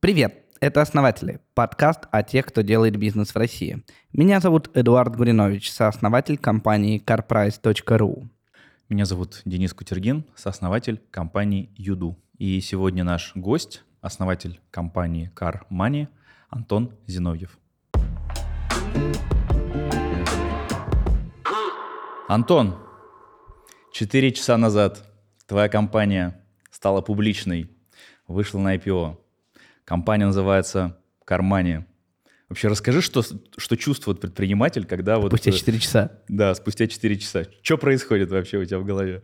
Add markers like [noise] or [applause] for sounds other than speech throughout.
Привет, это «Основатели» – подкаст о тех, кто делает бизнес в России. Меня зовут Эдуард Гуринович, сооснователь компании carprice.ru. Меня зовут Денис Кутергин, сооснователь компании Юду. И сегодня наш гость, основатель компании Car Money, Антон Зиновьев. Антон, четыре часа назад твоя компания стала публичной, вышла на IPO. Компания называется Кармания. Вообще расскажи, что, что чувствует предприниматель, когда вот... Спустя 4 часа. Да, спустя 4 часа. Что происходит вообще у тебя в голове?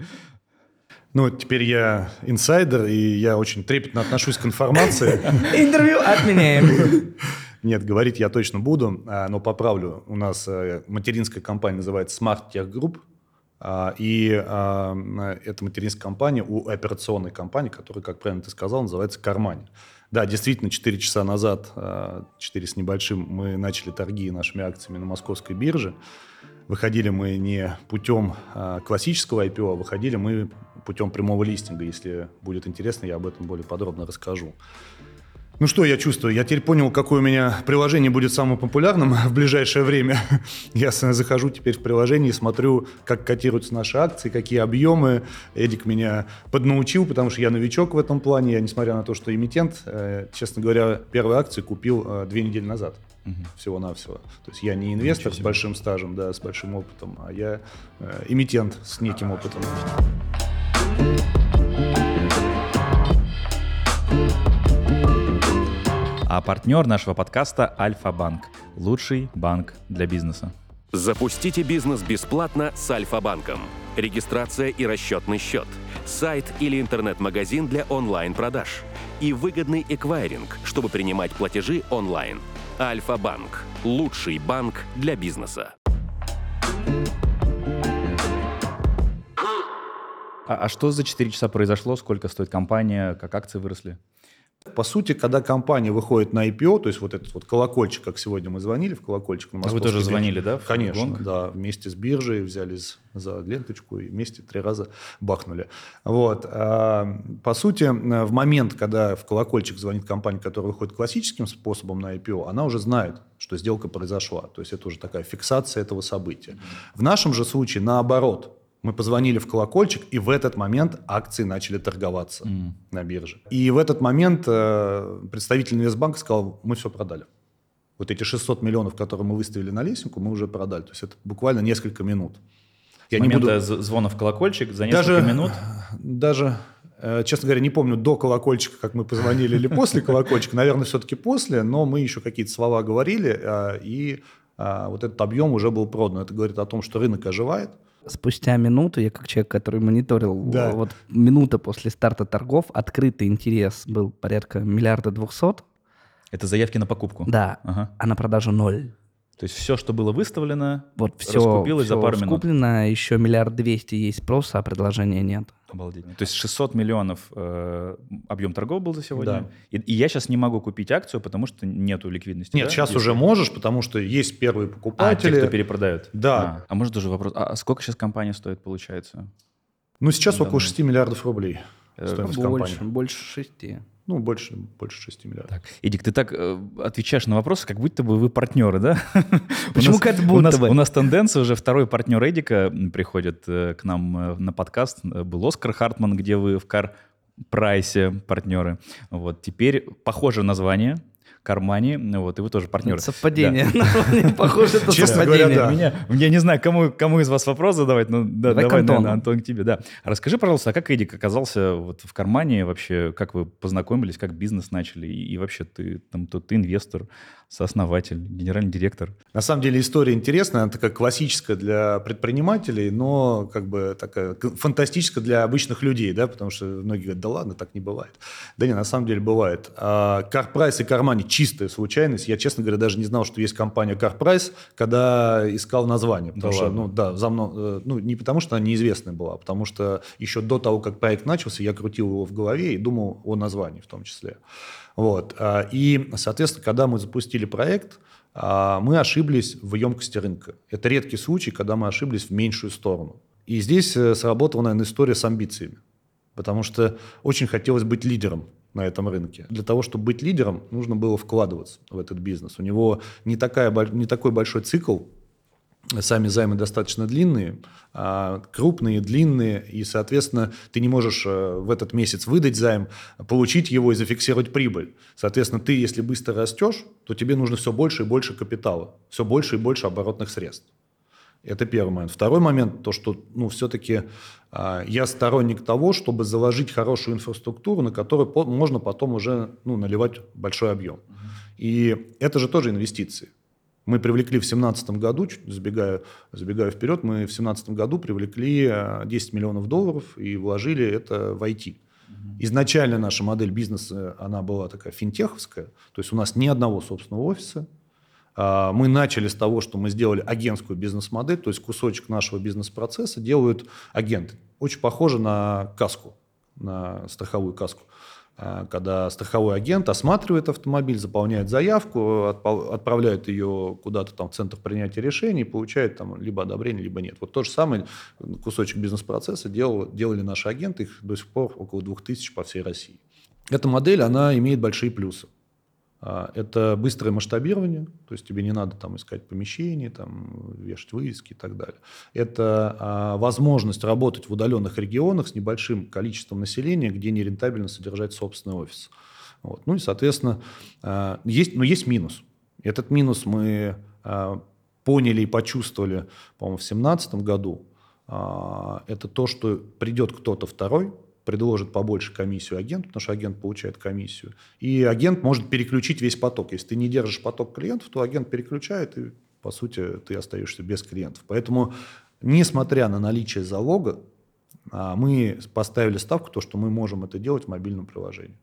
Ну, теперь я инсайдер, и я очень трепетно отношусь к информации. [laughs] Интервью отменяем. [laughs] Нет, говорить я точно буду, а, но поправлю. У нас э, материнская компания называется Smart Tech Group, а, и а, эта материнская компания у операционной компании, которая, как правильно ты сказал, называется «Кармань». Да, действительно, 4 часа назад, 4 с небольшим, мы начали торги нашими акциями на московской бирже. Выходили мы не путем классического IPO, а выходили мы путем прямого листинга. Если будет интересно, я об этом более подробно расскажу. Ну что я чувствую? Я теперь понял, какое у меня приложение будет самым популярным [laughs] в ближайшее время. [laughs] Я захожу теперь в приложение и смотрю, как котируются наши акции, какие объемы. Эдик меня поднаучил, потому что я новичок в этом плане. Я, несмотря на то, что эмитент, э, честно говоря, первые акции купил э, две недели назад. Угу. Всего-навсего. То есть я не инвестор с большим стажем, да, с большим опытом, а я эмитент с неким опытом. А партнер нашего подкаста Альфа-Банк. Лучший банк для бизнеса. Запустите бизнес бесплатно с Альфа-банком. Регистрация и расчетный счет. Сайт или интернет-магазин для онлайн-продаж. И выгодный эквайринг, чтобы принимать платежи онлайн. Альфа-банк. Лучший банк для бизнеса. А, а что за 4 часа произошло? Сколько стоит компания? Как акции выросли? По сути, когда компания выходит на IPO, то есть вот этот вот колокольчик, как сегодня мы звонили в колокольчик на Вы тоже звонили, да? Конечно, гонг? да. Вместе с биржей взялись за ленточку и вместе три раза бахнули. Вот. А, по сути, в момент, когда в колокольчик звонит компания, которая выходит классическим способом на IPO, она уже знает, что сделка произошла. То есть это уже такая фиксация этого события. В нашем же случае наоборот – мы позвонили в колокольчик, и в этот момент акции начали торговаться mm. на бирже. И в этот момент э, представитель Инвестбанка сказал, мы все продали. Вот эти 600 миллионов, которые мы выставили на лестнику, мы уже продали. То есть это буквально несколько минут. Я С не буду... звона в колокольчик за несколько даже, минут? [laughs] Даже, э, честно говоря, не помню до колокольчика, как мы позвонили, или после колокольчика. Наверное, все-таки после, но мы еще какие-то слова говорили, э, и э, вот этот объем уже был продан. Это говорит о том, что рынок оживает, спустя минуту, я как человек, который мониторил, да. вот минута после старта торгов, открытый интерес был порядка миллиарда двухсот. Это заявки на покупку? Да, ага. а на продажу ноль. То есть все, что было выставлено, вот все, раскупилось все за пару минут. Куплено, еще миллиард двести есть спроса, а предложения нет. Обалдеть. То есть 600 миллионов э, объем торгов был за сегодня. Да. И, и я сейчас не могу купить акцию, потому что нету ликвидности. Нет, да? сейчас Если... уже можешь, потому что есть первые покупатели. А, те, кто перепродают. Да. А, а может тоже вопрос, а сколько сейчас компания стоит, получается? Ну, сейчас да, около 6 миллиардов рублей э, стоимость больше, компании. Больше 6. Ну, больше, больше 6 миллиардов. Так. Эдик, ты так э, отвечаешь на вопросы, как будто бы вы партнеры, да? [laughs] Почему как будто у нас, бы? У нас тенденция уже второй партнер Эдика приходит э, к нам э, на подкаст. Был Оскар Хартман, где вы в Кар Прайсе партнеры. Вот теперь похожее название, Кармани, вот, и вы тоже партнеры. Совпадение. Да. [laughs] Похоже, это совпадение. Я не знаю, кому, из вас вопрос задавать, но да, давай, Антон, к тебе. Да. Расскажи, пожалуйста, а как Эдик оказался вот в Кармане вообще, как вы познакомились, как бизнес начали, и, и вообще ты, там, то, ты инвестор, сооснователь, генеральный директор. На самом деле история интересная, она такая классическая для предпринимателей, но как бы такая фантастическая для обычных людей, да, потому что многие говорят, да ладно, так не бывает. Да не, на самом деле бывает. Карпрайс и Кармани чистая случайность. Я, честно говоря, даже не знал, что есть компания Карпрайс, когда искал название. Потому да что, ладно. ну да, за мной, э, ну не потому что она неизвестная была, а потому что еще до того, как проект начался, я крутил его в голове и думал о названии в том числе. Вот. А, и, соответственно, когда мы запустили проект, а, мы ошиблись в емкости рынка. Это редкий случай, когда мы ошиблись в меньшую сторону. И здесь э, сработала, наверное, история с амбициями. Потому что очень хотелось быть лидером на этом рынке. Для того, чтобы быть лидером, нужно было вкладываться в этот бизнес. У него не, такая, не такой большой цикл сами займы достаточно длинные, а, крупные, длинные, и, соответственно, ты не можешь э, в этот месяц выдать займ, получить его и зафиксировать прибыль. Соответственно, ты, если быстро растешь, то тебе нужно все больше и больше капитала, все больше и больше оборотных средств. Это первый момент. Второй момент, то, что ну, все-таки а, я сторонник того, чтобы заложить хорошую инфраструктуру, на которую по- можно потом уже ну, наливать большой объем. И это же тоже инвестиции. Мы привлекли в 2017 году, чуть забегая, забегая вперед, мы в 2017 году привлекли 10 э, миллионов долларов и вложили это в IT. Изначально наша модель бизнеса, она была такая финтеховская, то есть у нас ни одного собственного офиса. А, мы начали с того, что мы сделали агентскую бизнес-модель, то есть кусочек нашего бизнес-процесса делают агенты. Очень похоже на каску, на страховую каску. А, когда страховой агент осматривает автомобиль, заполняет заявку, отправляет ее куда-то там в центр принятия решений, получает там либо одобрение, либо нет. Вот то же самое кусочек бизнес-процесса делали, делали наши агенты, их до сих пор около 2000 по всей России. Эта модель, она имеет большие плюсы. А, это быстрое масштабирование, то есть тебе не надо там искать помещение, там, вешать вывески и так далее. Это а, возможность работать в удаленных регионах с небольшим количеством населения, где нерентабельно содержать собственный офис. Вот. Ну и, соответственно, а, есть, но есть минус. Этот минус мы поняли и почувствовали, по-моему, в 2017 году. Это то, что придет кто-то второй, предложит побольше комиссию агенту, потому что агент получает комиссию. И агент может переключить весь поток. Если ты не держишь поток клиентов, то агент переключает, и, по сути, ты остаешься без клиентов. Поэтому, несмотря на наличие залога, а, мы поставили ставку, то, что мы можем это делать в мобильном приложении.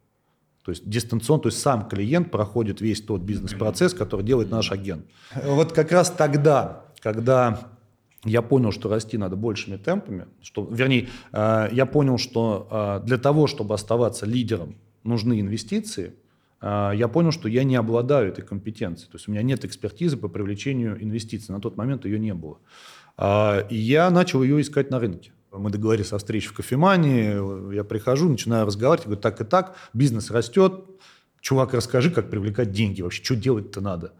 То есть дистанционно, то есть сам клиент проходит весь тот бизнес-процесс, который делает наш агент. Вот как раз тогда, когда я понял, что расти надо большими темпами, что, вернее, э, я понял, что э, для того, чтобы оставаться лидером, нужны инвестиции. Э, я понял, что я не обладаю этой компетенцией, то есть у меня нет экспертизы по привлечению инвестиций. На тот момент ее не было. И я начал ее искать на рынке. Мы договорились о встрече в кофемании, я прихожу, начинаю разговаривать, говорю, так и так, бизнес растет, чувак, расскажи, как привлекать деньги вообще, что делать-то надо.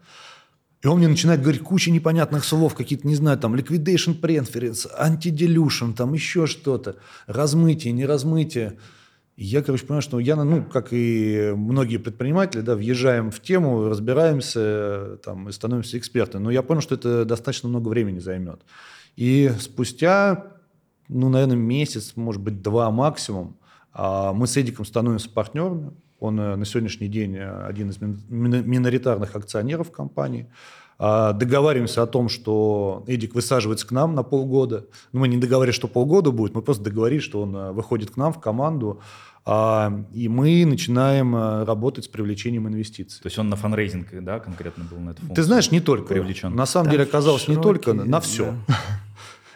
И он мне начинает говорить кучу непонятных слов, какие-то, не знаю, там, liquidation preference, anti-dilution, там еще что-то, размытие, не размытие. И я, короче, понимаю, что я, ну, как и многие предприниматели, да, въезжаем в тему, разбираемся там, и становимся экспертами. Но я понял, что это достаточно много времени займет. И спустя, ну, наверное, месяц, может быть, два максимум, а, мы с Эдиком становимся партнерами. Он э, на сегодняшний день э, один из миноритарных акционеров компании. А, договариваемся о том, что Эдик высаживается к нам на полгода. Ну, мы не договорились, что полгода будет, мы просто договорились, что он э, выходит к нам в команду, а, и мы начинаем работать с привлечением инвестиций. То есть он на фандрейзинг, да, конкретно был на эту функцию? Ты знаешь, не только. Привлечен. На самом Там деле оказалось не только, на все. Да.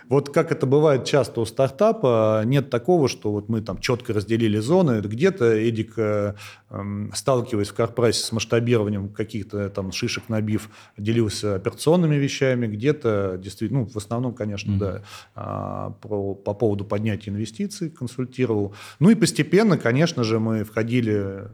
Вот как это бывает часто у стартапа, нет такого, что вот мы там четко разделили зоны. Где-то Эдик, э, э, сталкиваясь в корпорации с масштабированием каких-то там шишек набив, делился операционными вещами, где-то действительно, ну, в основном, конечно, mm-hmm. да, а, про, по поводу поднятия инвестиций консультировал. Ну и постепенно, конечно же, мы входили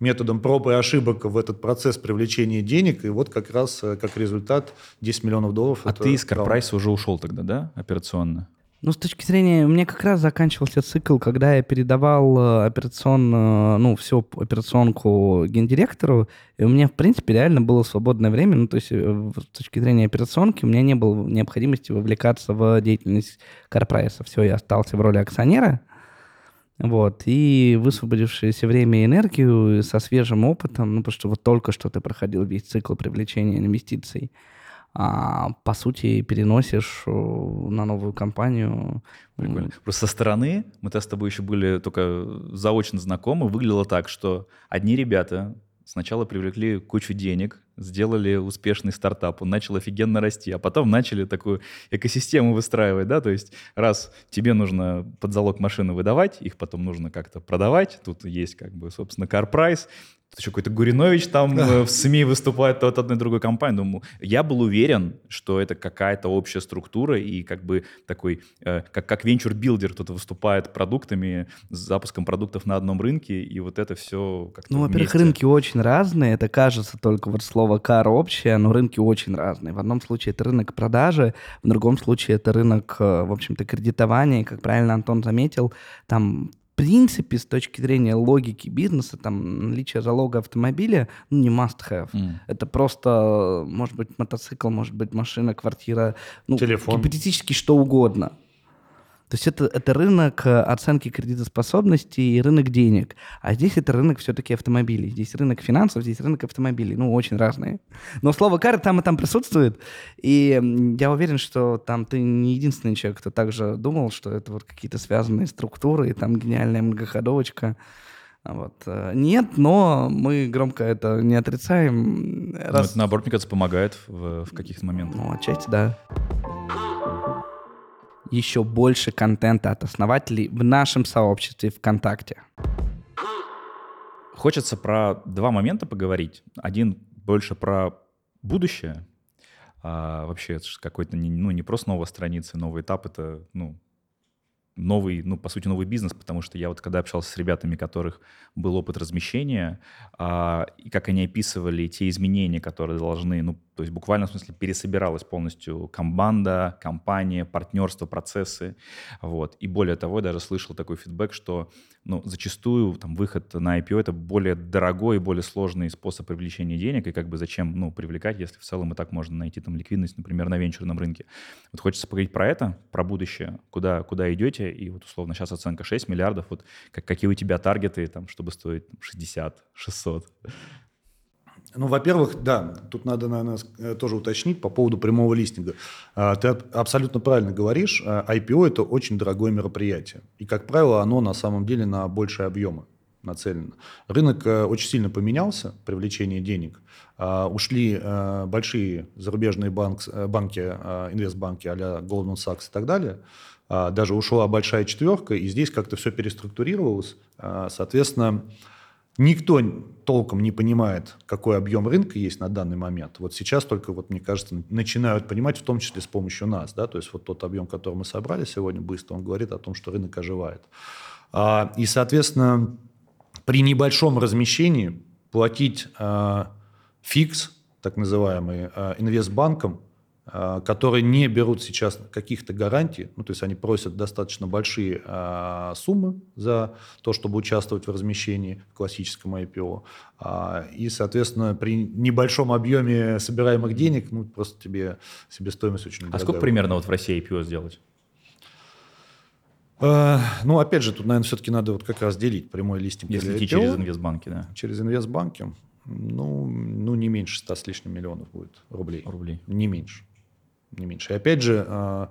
методом проб и ошибок в этот процесс привлечения денег, и вот как раз э, как результат 10 миллионов долларов. А ты из Карпрайса уже ушел тогда, да, операционно? Ну, с точки зрения, у меня как раз заканчивался цикл, когда я передавал э, операционную, ну, всю операционку гендиректору, и у меня, в принципе, реально было свободное время, ну, то есть э, с точки зрения операционки у меня не было необходимости вовлекаться в деятельность Карпрайса. Все, я остался в роли акционера, вот, и высвободившееся время и энергию со свежим опытом, ну, потому что вот только что ты проходил весь цикл привлечения инвестиций, а, по сути, переносишь на новую компанию. Прикольно. Просто со стороны, мы-то с тобой еще были только заочно знакомы, выглядело так, что одни ребята Сначала привлекли кучу денег, сделали успешный стартап, он начал офигенно расти, а потом начали такую экосистему выстраивать, да, то есть раз тебе нужно под залог машины выдавать, их потом нужно как-то продавать, тут есть как бы, собственно, car price, что какой-то Гуринович там э, в СМИ выступает от одной другой компании. Думаю, я был уверен, что это какая-то общая структура и как бы такой, э, как, как venture builder кто-то выступает продуктами, с запуском продуктов на одном рынке, и вот это все как-то Ну, во-первых, рынки очень разные, это кажется только вот слово «car» общее, но рынки очень разные. В одном случае это рынок продажи, в другом случае это рынок, э, в общем-то, кредитования, и, как правильно Антон заметил, там принципе, с точки зрения логики бизнеса, там, наличие залога автомобиля, ну, не must-have. Mm. Это просто, может быть, мотоцикл, может быть, машина, квартира, ну, Телефон. гипотетически что угодно. То есть это, это рынок э, оценки кредитоспособности и рынок денег. А здесь это рынок все-таки автомобилей. Здесь рынок финансов, здесь рынок автомобилей. Ну, очень разные. Но слово «кары» там и там присутствует. И я уверен, что там ты не единственный человек, кто также думал, что это вот какие-то связанные структуры, и там гениальная многоходовочка. Вот. Э, нет, но мы громко это не отрицаем. Раз... Ну, это, наоборот, мне кажется, помогает в, в каких-то моментах. Ну, отчасти, да еще больше контента от основателей в нашем сообществе ВКонтакте. Хочется про два момента поговорить. Один больше про будущее. А вообще, это какой-то не, ну, не просто новая страница, новый этап, это ну, новый, ну, по сути, новый бизнес, потому что я вот когда общался с ребятами, у которых был опыт размещения, а, и как они описывали те изменения, которые должны, ну, то есть буквально в смысле пересобиралась полностью команда, компания, партнерство, процессы. Вот. И более того, я даже слышал такой фидбэк, что ну, зачастую там, выход на IPO — это более дорогой и более сложный способ привлечения денег, и как бы зачем ну, привлекать, если в целом и так можно найти там ликвидность, например, на венчурном рынке. Вот хочется поговорить про это, про будущее, куда, куда идете, и вот условно сейчас оценка 6 миллиардов, вот как, какие у тебя таргеты, там, чтобы стоить 60, 600? Ну, во-первых, да, тут надо, наверное, э, тоже уточнить по поводу прямого листинга. А, ты абсолютно правильно говоришь, IPO – это очень дорогое мероприятие. И, как правило, оно на самом деле на большие объемы нацелено. Рынок э, очень сильно поменялся, привлечение денег. А, ушли э, большие зарубежные банк, банки, инвестбанки а-ля Goldman Sachs и так далее. Даже ушла большая четверка, и здесь как-то все переструктурировалось. Соответственно, Никто толком не понимает, какой объем рынка есть на данный момент. Вот сейчас только, вот, мне кажется, начинают понимать, в том числе с помощью нас. Да? То есть вот тот объем, который мы собрали сегодня быстро, он говорит о том, что рынок оживает. А, и, соответственно, при небольшом размещении платить а, фикс, так называемый, а, инвестбанкам а, которые не берут сейчас каких-то гарантий, ну, то есть они просят достаточно большие а, суммы за то, чтобы участвовать в размещении в классическом IPO. А, и, соответственно, при небольшом объеме собираемых денег, ну, просто тебе себестоимость очень А сколько примерно вот в России IPO сделать? А, ну, опять же, тут, наверное, все-таки надо вот как раз делить прямой листинг. Если идти через инвестбанки, да. Через инвестбанки, ну, ну, не меньше 100 с лишним миллионов будет рублей. Рублей. Не меньше не меньше. И опять же, а,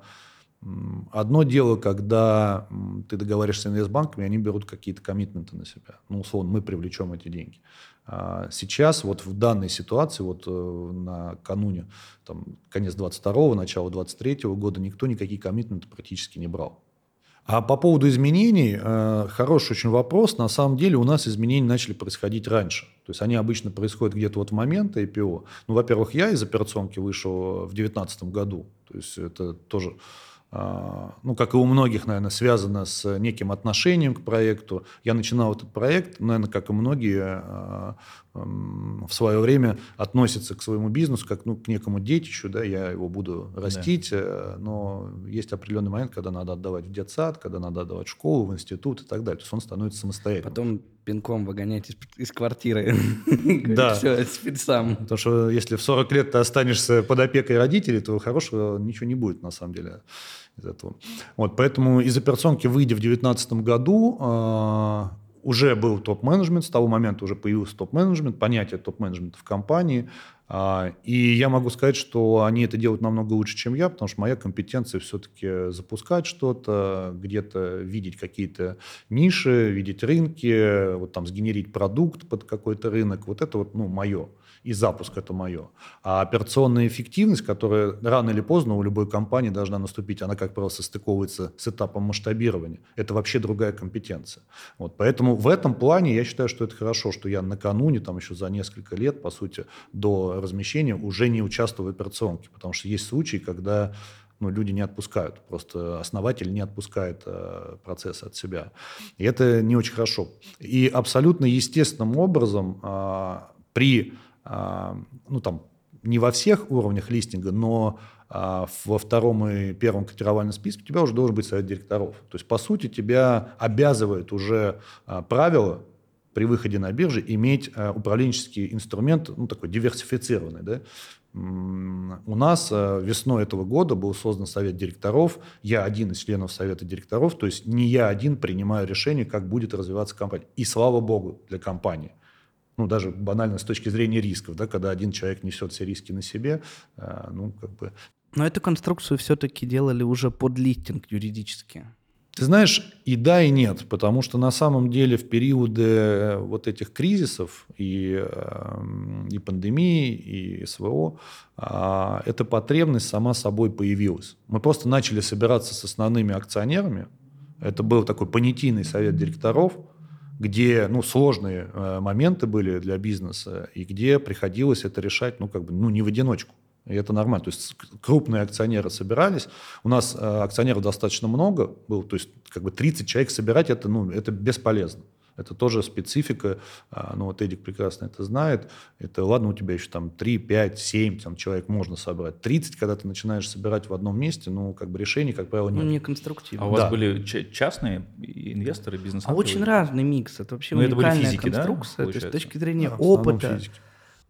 одно дело, когда ты договариваешься с инвестбанками, они берут какие-то коммитменты на себя. Ну, условно, мы привлечем эти деньги. А сейчас, вот в данной ситуации, вот э, накануне, там, конец 22-го, начало 23-го года, никто никакие коммитменты практически не брал. А по поводу изменений, э, хороший очень вопрос. На самом деле у нас изменения начали происходить раньше. То есть они обычно происходят где-то вот в момент IPO. Ну, во-первых, я из операционки вышел в 2019 году. То есть это тоже а, ну, как и у многих, наверное, связано с неким отношением к проекту. Я начинал этот проект, наверное, как и многие в свое время относятся к своему бизнесу как ну, к некому детищу, да, я его буду растить, да. Э, но есть определенный момент, когда надо отдавать в детсад, когда надо отдавать в школу, в институт и так далее. То есть он становится самостоятельным. Потом пинком выгонять из, из квартиры. Да. [laughs] Все, теперь сам. Потому что если в 40 лет ты останешься под опекой родителей, то хорошего ничего не будет на самом деле из этого. Вот, поэтому из операционки, выйдя в 2019 году, а, уже был топ-менеджмент, с того момента уже появился топ-менеджмент, понятие топ-менеджмента в компании. А, и я могу сказать, что они это делают намного лучше, чем я, потому что моя компетенция все-таки запускать что-то, где-то видеть какие-то ниши, видеть рынки, вот там сгенерить продукт под какой-то рынок. Вот это вот, ну, мое и запуск это мое. А операционная эффективность, которая рано или поздно у любой компании должна наступить, она, как правило, состыковывается с этапом масштабирования. Это вообще другая компетенция. Вот, поэтому в этом плане я считаю, что это хорошо, что я накануне, там еще за несколько лет, по сути, до размещения уже не участвую в операционке, потому что есть случаи, когда ну, люди не отпускают, просто основатель не отпускает э, процесс от себя. И это не очень хорошо. И абсолютно естественным образом э, при ну там не во всех уровнях листинга, но а, во втором и первом котировальном списке у тебя уже должен быть совет директоров. То есть, по сути, тебя обязывает уже а, правило при выходе на бирже иметь управленческий инструмент, ну, такой диверсифицированный. Да? У нас весной этого года был создан совет директоров. Я один из членов совета директоров, то есть не я один принимаю решение, как будет развиваться компания. И слава богу для компании ну, даже банально с точки зрения рисков, да, когда один человек несет все риски на себе, э, ну, как бы... Но эту конструкцию все-таки делали уже под листинг юридически. Ты знаешь, и да, и нет, потому что на самом деле в периоды э, вот этих кризисов и, э, и пандемии, и СВО, а, эта потребность сама собой появилась. Мы просто начали собираться с основными акционерами, это был такой понятийный совет директоров, где ну, сложные э, моменты были для бизнеса, и где приходилось это решать ну, как бы, ну, не в одиночку. И это нормально. То есть крупные акционеры собирались. У нас э, акционеров достаточно много было. То есть как бы 30 человек собирать, это, ну, это бесполезно. Это тоже специфика, а, ну вот Эдик прекрасно это знает. Это ладно, у тебя еще там 3, 5, 7 там, человек можно собрать. 30, когда ты начинаешь собирать в одном месте, ну как бы решений, как правило, нет. Ну, не конструктивно. А у вас да. были частные инвесторы, бизнес А очень разный микс. Это вообще ну, уникальная это были физики, конструкция. Да, то есть с точки зрения да, опыта, физики.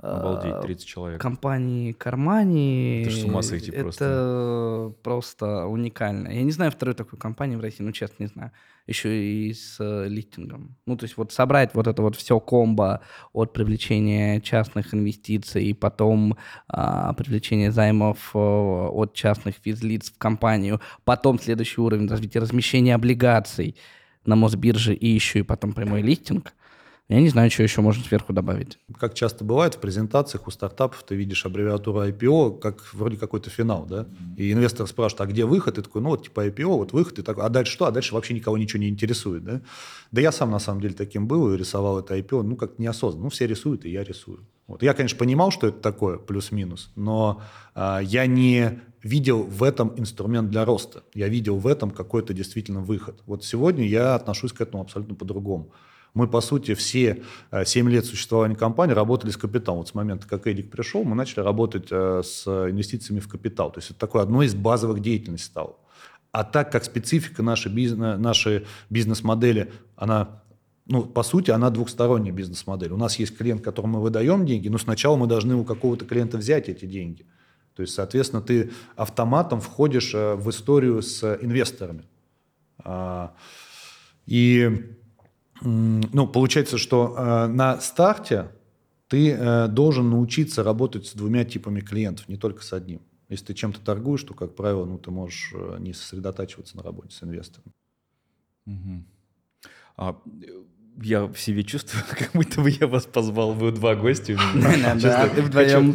Обалдеть, 30 а, человек. Компании Кармани. Это с ума сойти это просто. Это просто уникально. Я не знаю второй такой компании в России, ну, честно, не знаю. Еще и с э, листингом. Ну, то есть вот собрать вот это вот все комбо от привлечения частных инвестиций и потом а, привлечения займов а, от частных физлиц в компанию, потом следующий уровень развития размещения облигаций на Мосбирже и еще и потом прямой листинг – я не знаю, что еще можно сверху добавить. Как часто бывает в презентациях у стартапов, ты видишь аббревиатуру IPO, как вроде какой-то финал, да? И инвестор спрашивает, а где выход? И такой, ну вот типа IPO, вот выход. И такой, а дальше что? А дальше вообще никого ничего не интересует, да? Да я сам на самом деле таким был и рисовал это IPO, ну как неосознанно. Ну все рисуют, и я рисую. Вот. Я, конечно, понимал, что это такое, плюс-минус, но а, я не видел в этом инструмент для роста. Я видел в этом какой-то действительно выход. Вот сегодня я отношусь к этому абсолютно по-другому. Мы, по сути, все 7 э, лет существования компании работали с капиталом. Вот с момента, как Эдик пришел, мы начали работать э, с инвестициями в капитал. То есть это такое одно из базовых деятельностей стало. А так как специфика нашей, бизнес, нашей бизнес-модели, она ну, по сути, она двухсторонняя бизнес-модель. У нас есть клиент, которому мы выдаем деньги, но сначала мы должны у какого-то клиента взять эти деньги. То есть, соответственно, ты автоматом входишь э, в историю с инвесторами. А, и ну, получается, что э, на старте ты э, должен научиться работать с двумя типами клиентов, не только с одним. Если ты чем-то торгуешь, то, как правило, ну, ты можешь э, не сосредотачиваться на работе с инвестором. Угу. А, я в себе чувствую, [laughs] как будто бы я вас позвал, вы два гостя.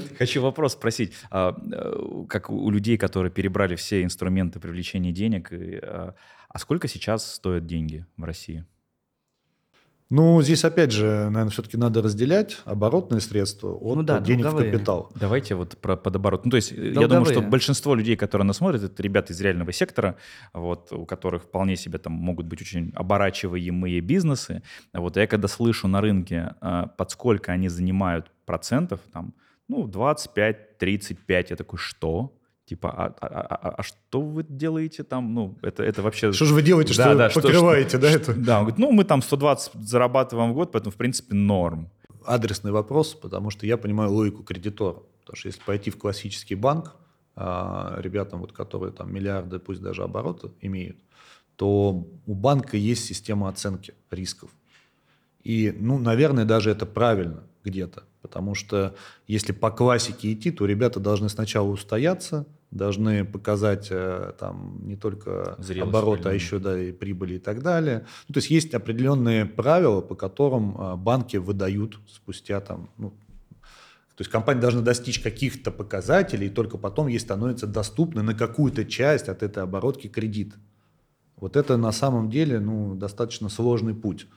[laughs] Хочу вопрос спросить. А, э, как у людей, которые перебрали все инструменты привлечения денег, а, а сколько сейчас стоят деньги в России? Ну, здесь опять же, наверное, все-таки надо разделять оборотные средства от ну, да, денег долговые. в капитал. Давайте вот про подоборот. Ну, то есть долговые. я думаю, что большинство людей, которые нас смотрят, это ребята из реального сектора, вот, у которых вполне себе там могут быть очень оборачиваемые бизнесы. Вот, я когда слышу на рынке, а, под сколько они занимают процентов, там, ну, 25, 35, я такой, что? Типа, а, а, а, а что вы делаете там? Ну, это, это вообще... Что же вы делаете, да, что да, покрываете, что, да, что, это? Да, он говорит, ну, мы там 120 зарабатываем в год, поэтому, в принципе, норм. Адресный вопрос, потому что я понимаю логику кредитора. Потому что если пойти в классический банк, а, ребятам, вот, которые там миллиарды, пусть даже обороты имеют, то у банка есть система оценки рисков. И, ну, наверное, даже это правильно где-то. Потому что если по классике идти, то ребята должны сначала устояться, должны показать э, там не только Зрелость обороты, а еще да, и прибыли и так далее. Ну, то есть есть определенные правила, по которым э, банки выдают спустя там, ну, то есть компания должна достичь каких-то показателей, и только потом ей становится доступно на какую-то часть от этой оборотки кредит. Вот это на самом деле ну, достаточно сложный путь.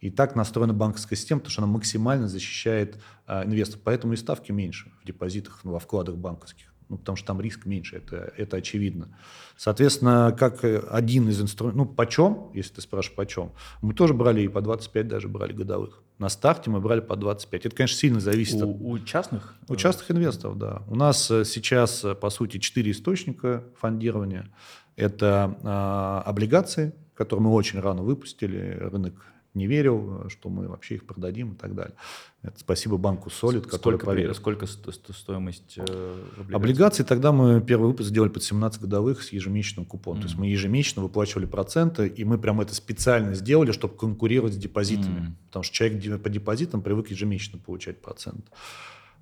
И так настроена банковская система, потому что она максимально защищает а, инвесторов. Поэтому и ставки меньше в депозитах, ну, во вкладах банковских. Ну, потому что там риск меньше, это, это очевидно. Соответственно, как один из инструментов, ну, почем, если ты спрашиваешь, почем, мы тоже брали и по 25 даже брали годовых. На старте мы брали по 25. Это, конечно, сильно зависит у, от... У частных? У частных инвесторов, да. У нас э, сейчас, э, по сути, четыре источника фондирования. Это э, облигации, которые мы очень рано выпустили, рынок не верил, что мы вообще их продадим и так далее. Это спасибо банку Solid, который сколько, поверил. Сколько стоимость э, облигаций? облигаций? Тогда мы первый выпуск сделали под 17 годовых с ежемесячным купоном. Mm. То есть мы ежемесячно выплачивали проценты, и мы прям это специально сделали, чтобы конкурировать с депозитами. Mm. Потому что человек по депозитам привык ежемесячно получать процент.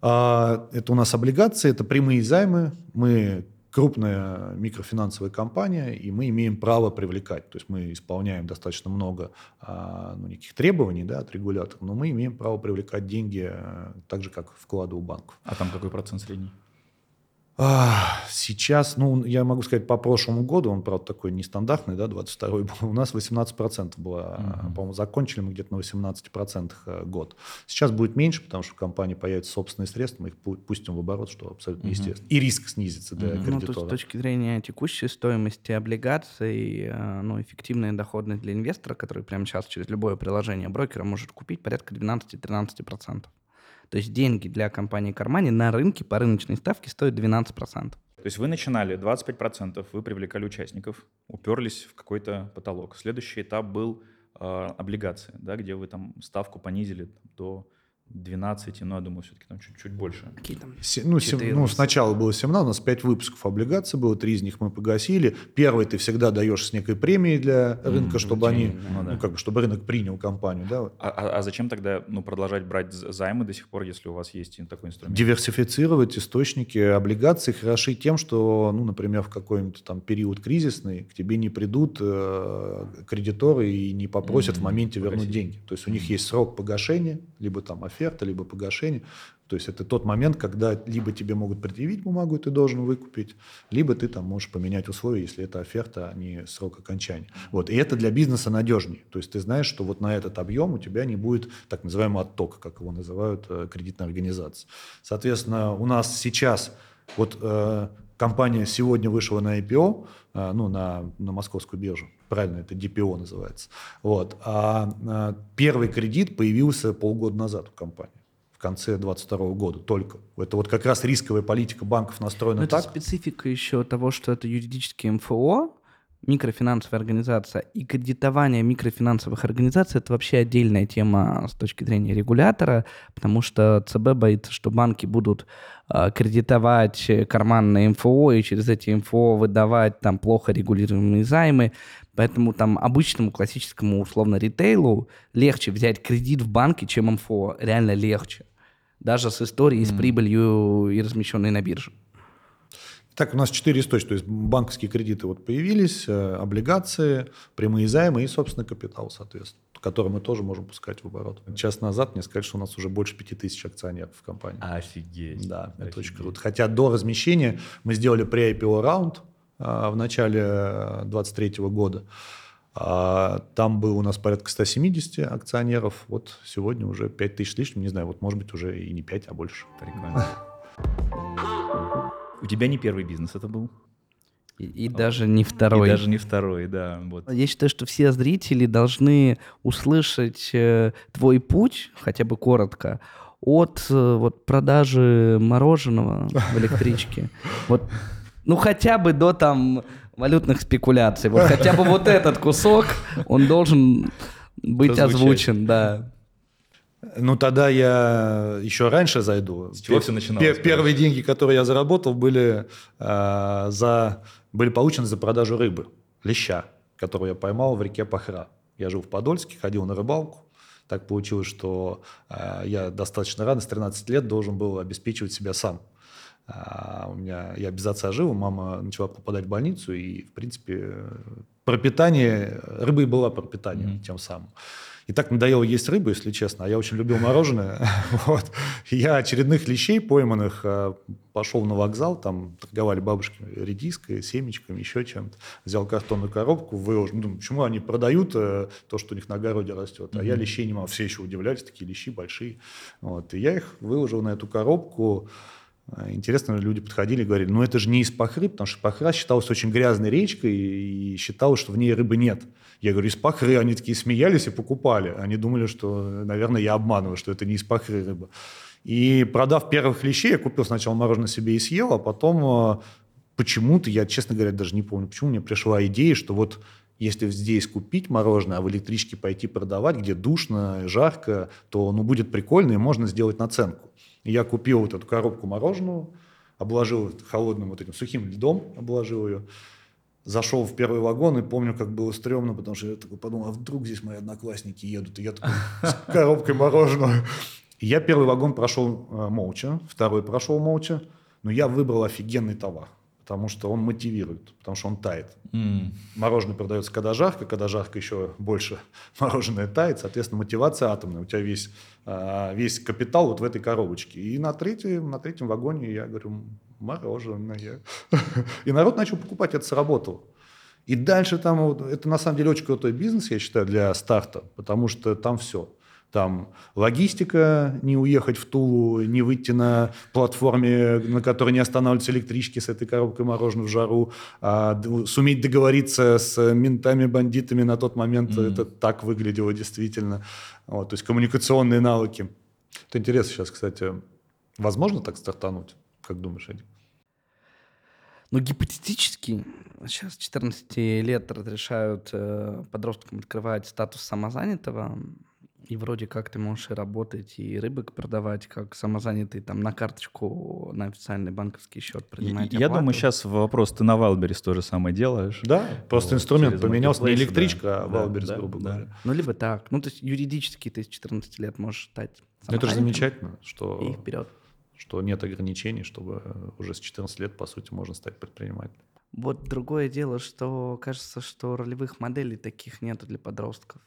А, это у нас облигации, это прямые займы. Мы крупная микрофинансовая компания, и мы имеем право привлекать. То есть мы исполняем достаточно много а, ну, неких требований да, от регулятора, но мы имеем право привлекать деньги а, так же, как вклады у банков. А там какой процент средний? Сейчас, ну, я могу сказать, по прошлому году, он, правда, такой нестандартный, да, 22-й был, у нас 18% было, mm-hmm. по-моему, закончили мы где-то на 18% э, год. Сейчас будет меньше, потому что в компании появятся собственные средства, мы их пустим в оборот, что абсолютно mm-hmm. естественно. И риск снизится для mm-hmm. кредитора. Ну, то с точки зрения текущей стоимости облигаций, э, ну, эффективная доходность для инвестора, который прямо сейчас через любое приложение брокера может купить порядка 12-13%. То есть деньги для компании Кармани на рынке по рыночной ставке стоят 12%. То есть вы начинали 25%, вы привлекали участников, уперлись в какой-то потолок. Следующий этап был э, облигации, да, где вы там ставку понизили до 12, но я думаю, все-таки там чуть-чуть больше. Какие там? Ну, 14. ну, сначала было 17, у нас 5 выпусков облигаций было, 3 из них мы погасили. Первый ты всегда даешь с некой премией для рынка, mm, чтобы они, ну, да. ну, как бы, чтобы рынок принял компанию. Да? А, а, а зачем тогда ну, продолжать брать займы до сих пор, если у вас есть такой инструмент? Диверсифицировать источники облигаций хороши тем, что, ну, например, в какой-нибудь там период кризисный к тебе не придут э, кредиторы и не попросят mm-hmm. в моменте вернуть Погасить. деньги. То есть у них есть срок погашения, либо там оферта, либо погашение. То есть это тот момент, когда либо тебе могут предъявить бумагу, и ты должен выкупить, либо ты там можешь поменять условия, если это оферта, а не срок окончания. Вот. И это для бизнеса надежнее. То есть ты знаешь, что вот на этот объем у тебя не будет так называемого оттока, как его называют э, кредитные организации. Соответственно, у нас сейчас вот э, компания сегодня вышла на IPO, э, ну, на, на московскую биржу, правильно, это DPO называется. Вот. А, а первый кредит появился полгода назад у компании в конце 2022 года только. Это вот как раз рисковая политика банков настроена Но так. Это специфика еще того, что это юридический МФО, микрофинансовая организация и кредитование микрофинансовых организаций – это вообще отдельная тема с точки зрения регулятора, потому что ЦБ боится, что банки будут э, кредитовать карманные МФО и через эти МФО выдавать там плохо регулируемые займы. Поэтому там обычному классическому условно ритейлу легче взять кредит в банке, чем МФО. Реально легче. Даже с историей, mm. с прибылью и размещенной на бирже. Так, у нас четыре источника. То есть банковские кредиты вот появились, э, облигации, прямые займы и собственный капитал, соответственно, который мы тоже можем пускать в оборот. Час назад мне сказали, что у нас уже больше пяти тысяч акционеров в компании. Офигеть. Да, Офигеть. это очень круто. Хотя до размещения мы сделали pre-IPO раунд в начале 2023 э, года. А, там было у нас порядка 170 акционеров. Вот сегодня уже 5 тысяч лишним. Не знаю, вот может быть уже и не 5, а больше. Прикольно. У тебя не первый бизнес это был? И, и даже не второй. И даже не второй, да. Вот. Я считаю, что все зрители должны услышать э, твой путь, хотя бы коротко, от э, вот продажи мороженого в электричке. [laughs] Вот, ну хотя бы до там валютных спекуляций. Вот хотя бы вот этот кусок, он должен быть озвучен, да. Ну, тогда я еще раньше зайду. С чего все начиналось? Первые деньги, которые я заработал, были, э, за, были получены за продажу рыбы, леща, которую я поймал в реке Пахра. Я жил в Подольске, ходил на рыбалку. Так получилось, что э, я достаточно рано, с 13 лет, должен был обеспечивать себя сам. А у меня, я без отца жил, мама начала попадать в больницу, и, в принципе, пропитание, рыба и была пропитанием mm-hmm. тем самым. И так надоело есть рыбу, если честно. А я очень любил мороженое. [laughs] вот. Я очередных лещей пойманных э, пошел на вокзал, там торговали бабушки редиской, семечками, еще чем-то. Взял картонную коробку, выложил. Думаю, почему они продают э, то, что у них на огороде растет, а я лещей не могу. Все еще удивлялись, такие лещи большие. Вот. И я их выложил на эту коробку. Э, интересно, люди подходили и говорили, ну это же не из Пахры, потому что Пахра считалась очень грязной речкой и считалось, что в ней рыбы нет. Я говорю, из Пахры. Они такие смеялись и покупали. Они думали, что, наверное, я обманываю, что это не из Пахры рыба. И продав первых клещей, я купил сначала мороженое себе и съел, а потом э, почему-то, я, честно говоря, даже не помню, почему мне пришла идея, что вот если здесь купить мороженое, а в электричке пойти продавать, где душно, жарко, то ну, будет прикольно и можно сделать наценку. Я купил вот эту коробку мороженого, обложил холодным вот этим сухим льдом, обложил ее, зашел в первый вагон и помню, как было стрёмно, потому что я такой подумал, а вдруг здесь мои одноклассники едут, и я такой с коробкой мороженого. я первый вагон прошел э, молча, второй прошел молча, но я выбрал офигенный товар потому что он мотивирует, потому что он тает. Mm. Мороженое продается, когда жарко, когда жарко еще больше [laughs] мороженое тает, соответственно, мотивация атомная. У тебя весь, а, весь капитал вот в этой коробочке. И на третьем, на третьем вагоне я говорю, мороженое. [laughs] И народ начал покупать, это сработало. И дальше там, это на самом деле очень крутой бизнес, я считаю, для старта, потому что там все – там логистика, не уехать в Тулу, не выйти на платформе, на которой не останавливаются электрички с этой коробкой мороженого в жару, а суметь договориться с ментами, бандитами на тот момент, mm-hmm. это так выглядело действительно. Вот, то есть коммуникационные навыки. Это интересно сейчас, кстати, возможно так стартануть? Как думаешь, Эдик? Ну, гипотетически, сейчас 14 лет разрешают э, подросткам открывать статус самозанятого, и вроде как ты можешь и работать, и рыбок продавать, как самозанятый, там, на карточку, на официальный банковский счет принимать Я оплату. думаю, сейчас вопрос, ты на Wildberries то же самое делаешь. Да, просто вот, инструмент поменялся, не электричка, да, а Wildberries, да, грубо да, говоря. Ну, либо так. Ну, то есть юридически ты с 14 лет можешь стать ну, Это же замечательно, что... И вперед. Что нет ограничений, чтобы уже с 14 лет, по сути, можно стать предпринимателем. Вот другое дело, что кажется, что ролевых моделей таких нету для подростков.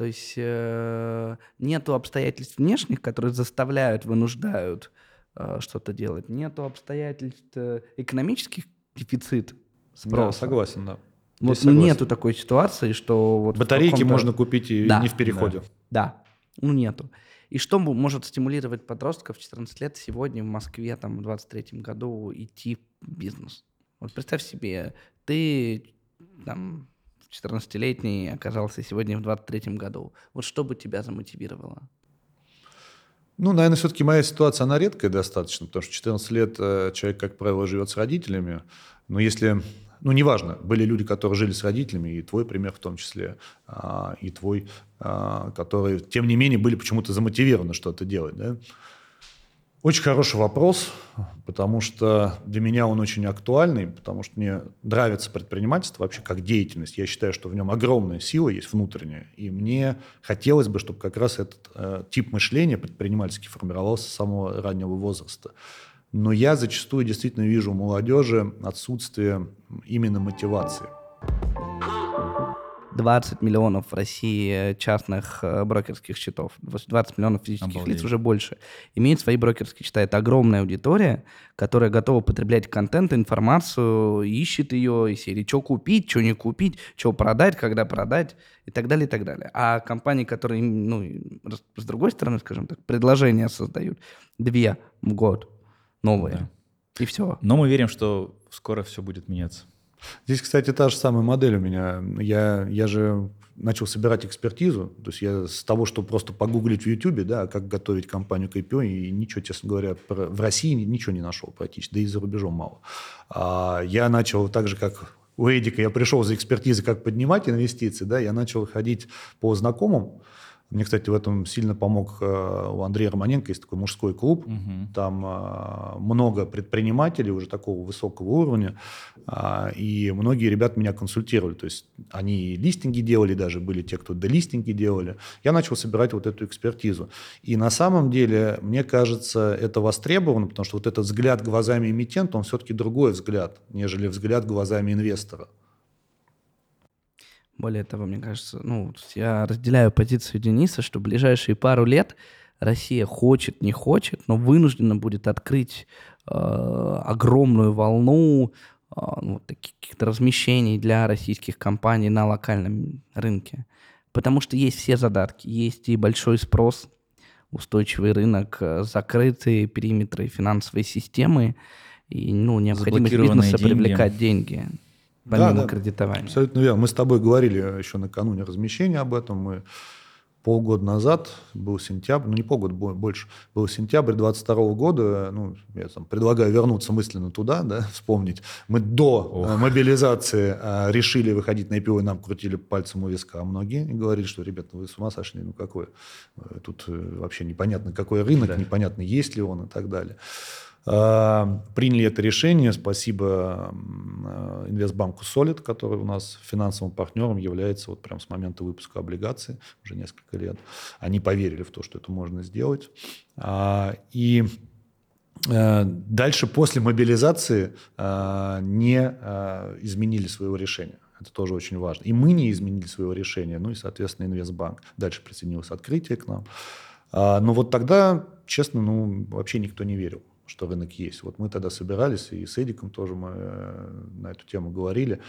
То есть э, нету обстоятельств внешних, которые заставляют, вынуждают э, что-то делать. Нету обстоятельств э, экономических дефицит спроса. Да, согласен, да. Вот ну, нету такой ситуации, что вот батарейки можно купить и да, не в переходе. Да, да, ну нету. И что может стимулировать подростков в 14 лет сегодня в Москве там в 23 году идти в бизнес? Вот представь себе, ты там 14-летний оказался сегодня в 23-м году. Вот что бы тебя замотивировало? Ну, наверное, все-таки моя ситуация, она редкая достаточно, потому что 14 лет э, человек, как правило, живет с родителями. Но если, ну, неважно, были люди, которые жили с родителями, и твой пример в том числе, а, и твой, а, которые, тем не менее, были почему-то замотивированы что-то делать, да, очень хороший вопрос, потому что для меня он очень актуальный, потому что мне нравится предпринимательство вообще как деятельность. Я считаю, что в нем огромная сила есть внутренняя, и мне хотелось бы, чтобы как раз этот э, тип мышления предпринимательский формировался с самого раннего возраста. Но я зачастую действительно вижу у молодежи отсутствие именно мотивации. 20 миллионов в России частных э, брокерских счетов, 20 миллионов физических Обалдеть. лиц уже больше, имеют свои брокерские счета. Это огромная аудитория, которая готова потреблять контент, информацию, ищет ее из серии, что купить, что не купить, что продать, когда продать и так далее, и так далее. А компании, которые, ну, с другой стороны, скажем так, предложения создают, две в год новые, да. и все. Но мы верим, что скоро все будет меняться. Здесь, кстати, та же самая модель у меня. Я, я же начал собирать экспертизу. То есть я с того, что просто погуглить в YouTube, да, как готовить компанию к IPO, и ничего, честно говоря, про, в России ничего не нашел практически, да и за рубежом мало. А я начал так же, как у Эдика, я пришел за экспертизой, как поднимать инвестиции, да, я начал ходить по знакомым, Мне, кстати, в этом сильно помог э, у Андрея Романенко, есть такой мужской клуб, Мгм. там э, много предпринимателей уже такого высокого уровня, а, и многие ребята меня консультировали, то есть они листинги делали, даже были те, кто делистинги делали. Я начал собирать вот эту экспертизу. И на самом деле, мне кажется, это востребовано, потому что вот этот взгляд глазами эмитента, он все-таки другой взгляд, нежели взгляд глазами инвестора. Более того, мне кажется, ну, я разделяю позицию Дениса, что в ближайшие пару лет Россия хочет, не хочет, но вынуждена будет открыть э, огромную волну э, ну, каких-то размещений для российских компаний на локальном рынке. Потому что есть все задатки, есть и большой спрос, устойчивый рынок, э, закрытые периметры финансовой системы, и ну, необходимость бизнеса деньги. привлекать деньги, помимо да. кредитования. Абсолютно верно. Мы с тобой говорили еще накануне размещения об этом. Мы полгода назад, был сентябрь, ну не полгода, бо- больше, был сентябрь 22 года, ну, я там предлагаю вернуться мысленно туда, да, [laughs] вспомнить. Мы до э, мобилизации э, решили выходить на IPO, и нам крутили пальцем у виска многие, и говорили, что, ребята, вы с ума сошли, ну какой, э, тут вообще непонятно, какой рынок, непонятно, есть ли он и так далее. А, Приняли это решение. Спасибо э, инвестбанку Solid, который у нас финансовым партнером является вот прям с момента выпуска облигаций уже несколько лет. Они поверили в то, что это можно сделать. А, И э, дальше после мобилизации э, не э, изменили своего решения. Это тоже очень важно. И мы не изменили своего решения, ну и, соответственно, Инвестбанк. Дальше присоединилось открытие к нам. А, Но вот тогда, честно, ну, вообще никто не верил, что рынок есть. Вот мы тогда собирались, и с Эдиком тоже мы э, на эту тему говорили.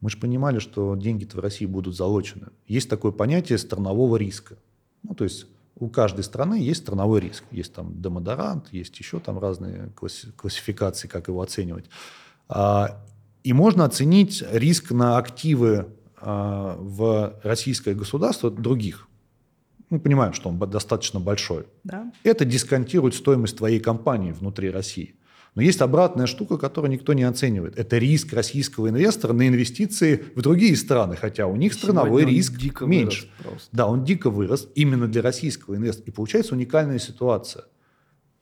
Мы же понимали, что деньги-то в России будут залочены. Есть такое понятие странового риска. Ну, то есть у каждой страны есть страновой риск. Есть там демодорант, есть еще там разные класси- классификации, как его оценивать. А, И можно оценить риск на активы а, в российское государство других. Мы понимаем, что он достаточно большой. Да. Это дисконтирует стоимость твоей компании внутри России. Но есть обратная штука, которую никто не оценивает. Это риск российского инвестора на инвестиции в другие страны, хотя у них страновой Сегодня риск дико меньше. Да, он дико вырос именно для российского инвестора. И получается уникальная ситуация.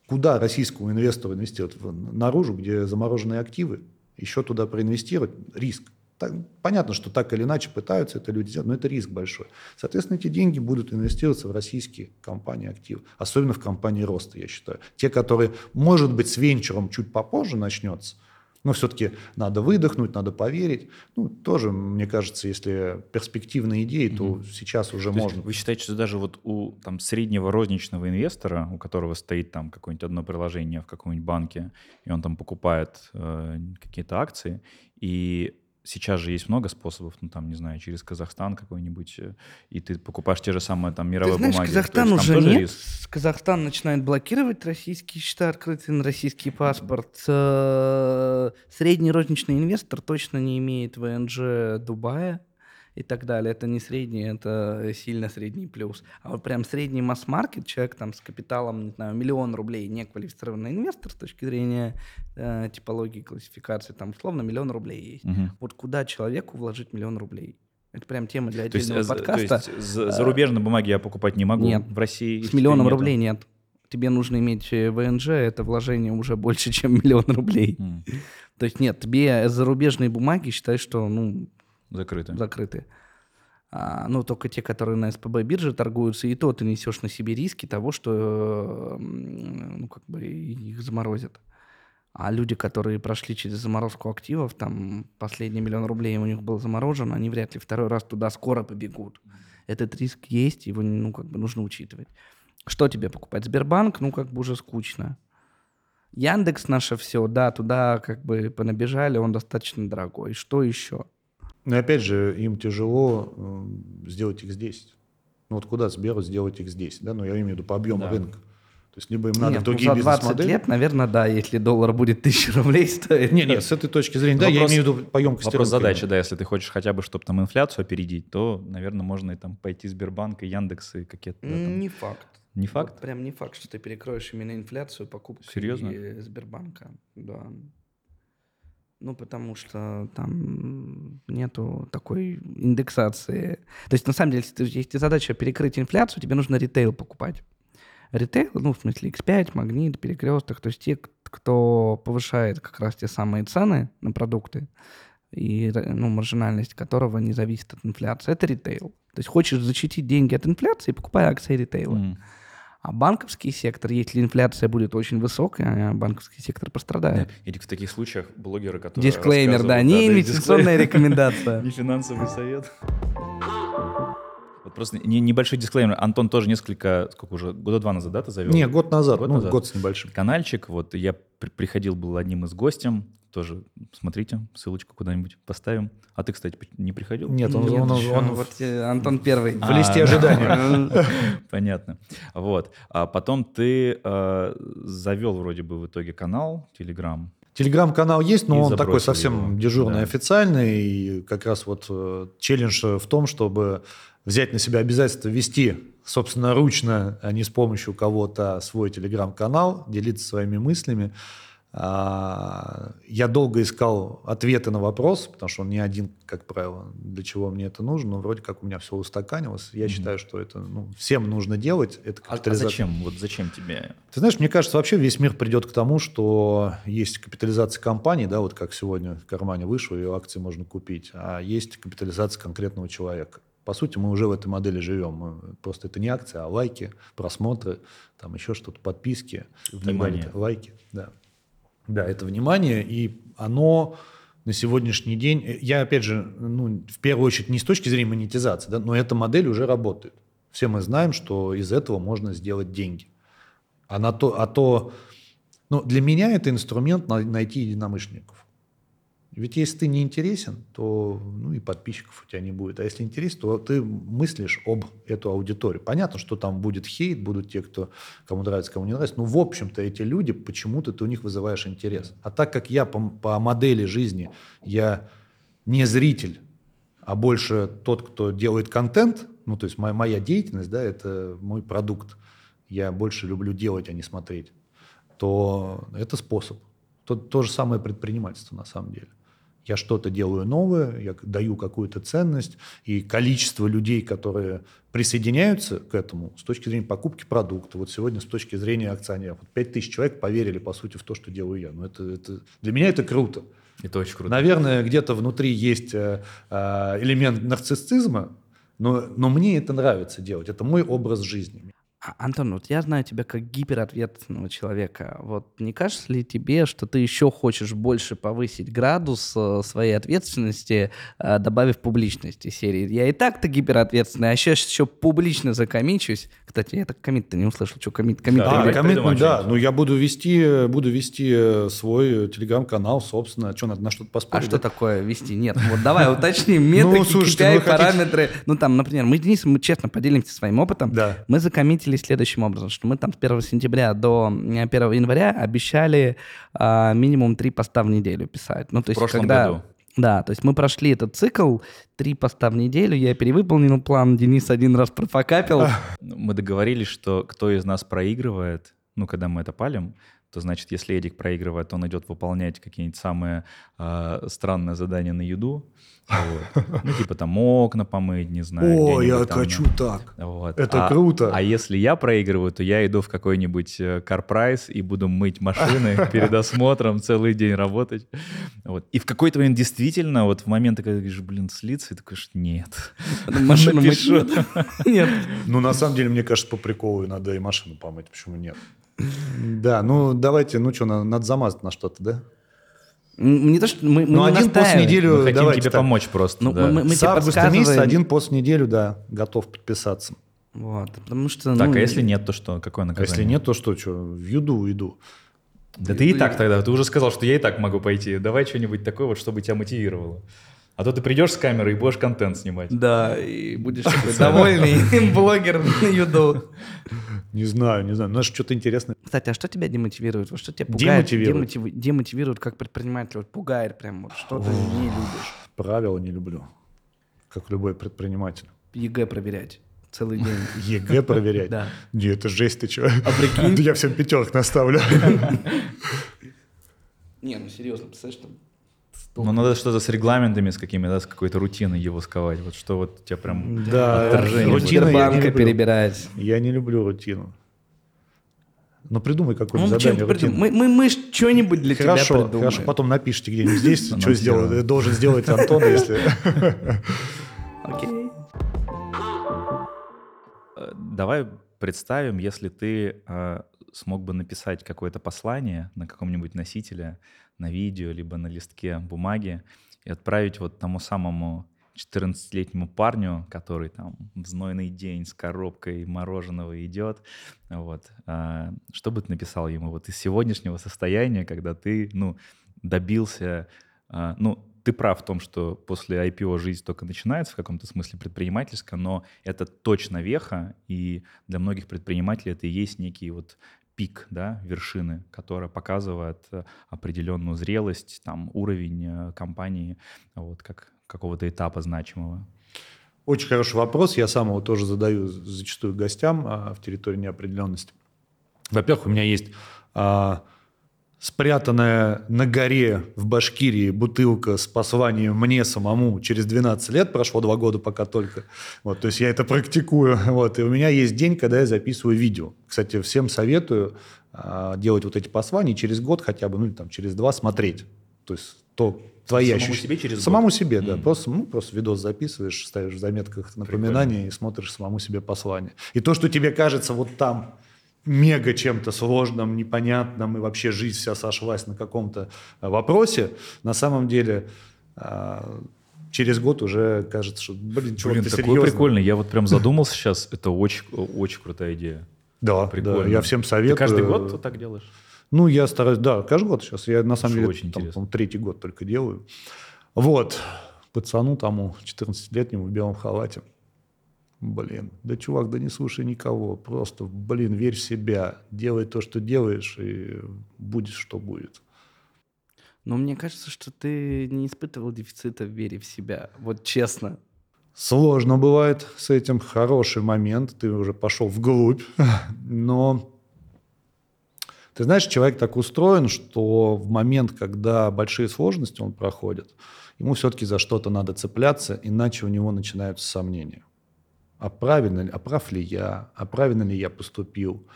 Куда российскому инвестору инвестировать? Наружу, где замороженные активы, еще туда проинвестировать? Риск. Так, понятно, что так или иначе пытаются это люди делать, но это риск большой. Соответственно, эти деньги будут инвестироваться в российские компании активы, особенно в компании роста, я считаю. Те, которые, может быть, с венчуром чуть попозже начнется, но все-таки надо выдохнуть, надо поверить. Ну, тоже, мне кажется, если перспективные идеи, то сейчас уже То можно. вы считаете, что даже вот у там, среднего розничного инвестора, у которого стоит там какое-нибудь одно приложение в каком-нибудь банке, и он там покупает э, какие-то акции, и сейчас же есть много способов, ну там, не знаю, через Казахстан какой-нибудь, э, и ты покупаешь те же самые там Ты мировые знаешь, бумаги. Казахстан есть уже нет. риск? Казахстан начинает блокировать российские счета, открытые на российский паспорт. Э, Средний розничный инвестор точно не имеет ВНЖ Дубая и так далее. Это не средний, это сильно средний плюс. А вот прям средний масс-маркет, человек там с капиталом, не знаю, миллион рублей, неквалифицированный инвестор с точки зрения э, типологии, классификации, там условно миллион рублей есть. Мгм. Вот куда человеку вложить миллион рублей? Это прям тема для То есть, отдельного э, за- то подкаста. есть за- зарубежные бумаги я покупать не могу. Нет. В России С миллионом нету. рублей нет. Тебе нужно иметь э, ВНЖ, это вложение уже больше, [laughs] чем миллион рублей. М, То есть нет, тебе зарубежные бумаги считай, что ну, Закрыто. закрыты. А, ну, только те, которые на СПБ бирже торгуются, и то ты несешь на себе риски того, что ну, как бы их заморозят. А люди, которые прошли через заморозку активов, там последний миллион рублей у них был заморожен, они вряд ли второй раз туда скоро побегут. Этот риск есть, его ну, как бы нужно учитывать. Что тебе покупать? Сбербанк, ну, как бы уже скучно. Яндекс наше все, да, туда как бы понабежали, он достаточно дорогой. Что еще? Но опять же, им тяжело э, сделать X10. Ну вот куда Сберу сделать X10, да? Ну я имею в виду по объему Да. рынка. То есть либо им надо Нет, ну, другие за 20 бизнес-модели. лет, наверное, да, если доллар будет 1000 рублей стоить. Не, не, с этой точки зрения, да, я Вопрос- имею в виду по емкости Вопрос рынка. задачи, да, если ты хочешь хотя бы, чтобы там инфляцию опередить, то, наверное, можно и там пойти Сбербанк и Яндекс и какие-то да, там- Не факт. Не Вот факт? прям не факт, что ты перекроешь именно инфляцию покупки Серьезно? Сбербанка. Да. Ну, потому что там нету такой индексации. То есть, на самом деле, если, если задача перекрыть инфляцию, тебе нужно ритейл покупать. Ритейл, ну, в смысле, X5, Магнит, Перекресток, то есть те, кто повышает как раз те самые цены на продукты, и ну, маржинальность которого не зависит от инфляции, это ритейл. То есть хочешь защитить деньги от инфляции, покупай акции ритейла. Mm. А банковский сектор, если инфляция будет очень высокая, банковский сектор пострадает. Или в таких случаях блогеры, которые Дисклеймер, да, не инвестиционная рекомендация. [laughs] Не финансовый совет. Вот просто не, небольшой дисклеймер. Антон тоже несколько, сколько уже, года два назад, да, ты завел? Не, год назад, год, ну, назад. год с небольшим. Канальчик, вот я при, приходил, был одним из гостем, тоже смотрите, ссылочку куда-нибудь поставим. А ты, кстати, не приходил? Нет, он, Нет, он, он, он вот э, Антон первый. В листе а, ожидания. [laughs] Понятно. Вот. А потом ты э, завел вроде бы в итоге канал Telegram. Телеграм-канал есть, но он такой совсем его. дежурный, да. официальный. И как раз вот э, челлендж в том, чтобы взять на себя обязательство вести собственно ручно, а не с помощью кого-то свой телеграм-канал, делиться своими мыслями. А, я долго искал ответы на вопрос, потому что он не один, как правило, для чего мне это нужно, но вроде как у меня все устаканилось. Я mm-hmm. считаю, что это ну, всем нужно делать. Это а, а зачем? Вот зачем тебе? Ты знаешь, мне кажется, вообще весь мир придет к тому, что есть капитализация компании, да, вот как сегодня в кармане вышло, ее акции можно купить, а есть капитализация конкретного человека. По сути, мы уже в этой модели живем. Мы, просто это не акция, а лайки, просмотры, там еще что-то, подписки. Внимание. Лайки, да. Да, это внимание, и оно на сегодняшний день, э, я опять же, ну, в первую очередь не с точки зрения монетизации, да, но эта модель уже работает. Все мы знаем, что из этого можно сделать деньги. А, на то, а то, ну, для меня это инструмент найти единомышленников. Ведь если ты не интересен, то ну, и подписчиков у тебя не будет. А если интересен, то ты мыслишь об эту аудиторию. Понятно, что там будет хейт, будут те, кто, кому нравится, кому не нравится. Но в общем-то эти люди, почему-то ты у них вызываешь интерес. А так как я по, по модели жизни, я не зритель, а больше тот, кто делает контент, ну то есть моя, моя деятельность, да, это мой продукт. Я больше люблю делать, а не смотреть. То это способ. То, то же самое предпринимательство на самом деле. Я что-то делаю новое, я даю какую-то ценность, и количество людей, которые присоединяются к этому с точки зрения покупки продукта, вот сегодня с точки зрения акционеров, вот 5 тысяч человек поверили, по сути, в то, что делаю я. Но это, это, для меня это круто. Это очень круто. Наверное, где-то внутри есть э, э элемент нарциссизма, но, но мне это нравится делать. Это мой образ жизни. А, Антон, вот я знаю тебя как гиперответственного человека. Вот не кажется ли тебе, что ты еще хочешь больше повысить градус э, своей ответственности, э, добавив публичности серии? Я и так-то гиперответственный, а сейчас еще публично закомичусь. Кстати, я так комит-то не услышал, что комит, комит. Да, комит, ну, да, ну я буду вести, буду вести э, свой телеграм-канал, собственно, что надо на что-то поспорить. А что такое вести? Нет, вот давай уточним метрики, KPI, параметры. Ну там, например, мы, Денис, мы честно поделимся своим опытом. Да. Мы закоммитили договорились следующим образом, что мы там с 1 сентября до 1 января обещали а, минимум три поста в неделю писать. Ну, то есть, в прошлом когда... году. Да, то есть мы прошли этот цикл, три поста в неделю, я перевыполнил план, Денис один раз профокапил. Мы договорились, что кто из нас проигрывает, ну, когда мы это палим, то значит, если Эдик проигрывает, он идет выполнять какие-нибудь самые э, странные задания на еду. Вот. Ну, [laughs] типа там окна помыть, не знаю. О, я там, хочу так. Вот. Это а, круто. А если я проигрываю, то я иду в какой-нибудь CarPrice э, и буду мыть машины [laughs] перед осмотром, целый день работать. Вот. И в какой-то момент действительно, вот в моменты, когда говоришь, блин, слиться, и такой, нет. [laughs] Машину мыть Нет. Ну, на самом деле, мне кажется, по приколу надо и машину помыть, почему нет? Да, ну давайте, ну что, надо замазать на что-то, да? Не то, что мы, мы ну, один пост в неделю. Мы хотим тебе так. помочь просто. Ну, да. мы, мы С августа месяца один пост в неделю, да, готов подписаться. Вот, потому что... Так, ну, а если нет, то что? Какое наказание? Если нет, то что? что? В еду уйду. Да ты и так тогда, ты уже сказал, что я и так могу пойти. Давай что-нибудь такое, вот, чтобы тебя мотивировало. А то ты придешь с камерой и будешь контент снимать. Да, и будешь такой [laughs] довольный [laughs] блогер на YouDo. Не знаю, не знаю. Ну, что-то интересное. Кстати, а что тебя демотивирует? Вот что тебя пугает? Демотивирует. Демотив... Демотивирует как предприниматель. Вот пугает прям. Вот что ты не любишь. Правила не люблю. Как любой предприниматель. ЕГЭ проверять целый день. [laughs] ЕГЭ проверять? Да. Не, это жесть, ты чего? А прикинь? Я всем пятерок наставлю. Не, ну серьезно, представляешь, что Ну, надо что-то с регламентами, с какими, да, с какой-то рутиной его сковать. Вот что вот у тебя прям Да, отторжение рутина Банка перебирать. Я не люблю рутину. Но придумай какое-то Ну, задание придум-. Мы, мы, мы что-нибудь для тебя Хорошо, придумаем. хорошо, потом напишите где-нибудь здесь, [laughs] что сделал, должен сделать Антон, [laughs] если... Окей. Э, Давай представим, если ты э, смог бы написать какое-то послание на каком-нибудь носителе, на видео, либо на листке бумаги и отправить вот тому самому 14-летнему парню, который там в знойный день с коробкой мороженого идет, вот, а, что бы ты написал ему вот из сегодняшнего состояния, когда ты, ну, добился, а, ну, ты прав в том, что после IPO жизнь только начинается в каком-то смысле предпринимательская, но это точно веха, и для многих предпринимателей это и есть некий вот пик, да, вершины, которая показывает э, определенную зрелость, там, уровень э, компании, вот, как какого-то этапа значимого. Очень хороший вопрос. Я сам его тоже задаю зачастую гостям а, в территории неопределенности. Во-первых, у меня есть а, спрятанная на горе в Башкирии бутылка с посланием мне самому через 12 лет, прошло два года пока только. Вот, то есть я это практикую. [laughs] Вот, и у меня есть день, когда я записываю видео. Кстати, всем советую а, делать вот эти послания и через год хотя бы, ну там через два смотреть. То есть то твои Самому ощущения. себе через год? Самому себе, да. Мгм. Просто, ну, просто видос записываешь, ставишь в заметках напоминания и смотришь самому себе послание. И то, что тебе кажется вот там мега чем-то сложным, непонятным, и вообще жизнь вся сошлась на каком-то а, вопросе, на самом деле а, через год уже кажется, что, блин, чувак, Блин, ты такой серьезно? прикольный. Я вот прям [laughs] задумался сейчас. Это очень, очень крутая идея. Да, Прикольно. да, я всем советую. Ты каждый год так делаешь? Ну, я стараюсь, да, каждый год сейчас. Я на самом Слушай, деле очень там, третий год только делаю. Вот, пацану тому 14-летнему в белом халате. Блин, да чувак, да не слушай никого. Просто, блин, верь в себя. Делай то, что делаешь, и будет, что будет. Но мне кажется, что ты не испытывал дефицита в вере в себя. Вот честно. Сложно бывает с этим. Хороший момент. Ты уже пошел вглубь. [laughs] Но ты знаешь, человек так устроен, что в момент, когда большие сложности он проходит, ему все-таки за что-то надо цепляться, иначе у него начинаются сомнения. А правильно а прав ли я, а правильно ли я поступил?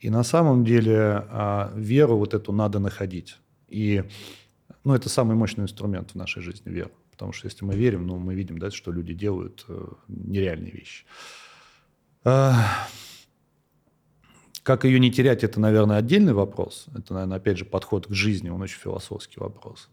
И на самом деле а, веру вот эту надо находить. И ну, это самый мощный инструмент в нашей жизни, вера. Потому что если мы верим, ну, мы видим, да, что люди делают э, нереальные вещи. А, как ее не терять, это, наверное, отдельный вопрос. Это, наверное, опять же, подход к жизни, он очень философский вопрос.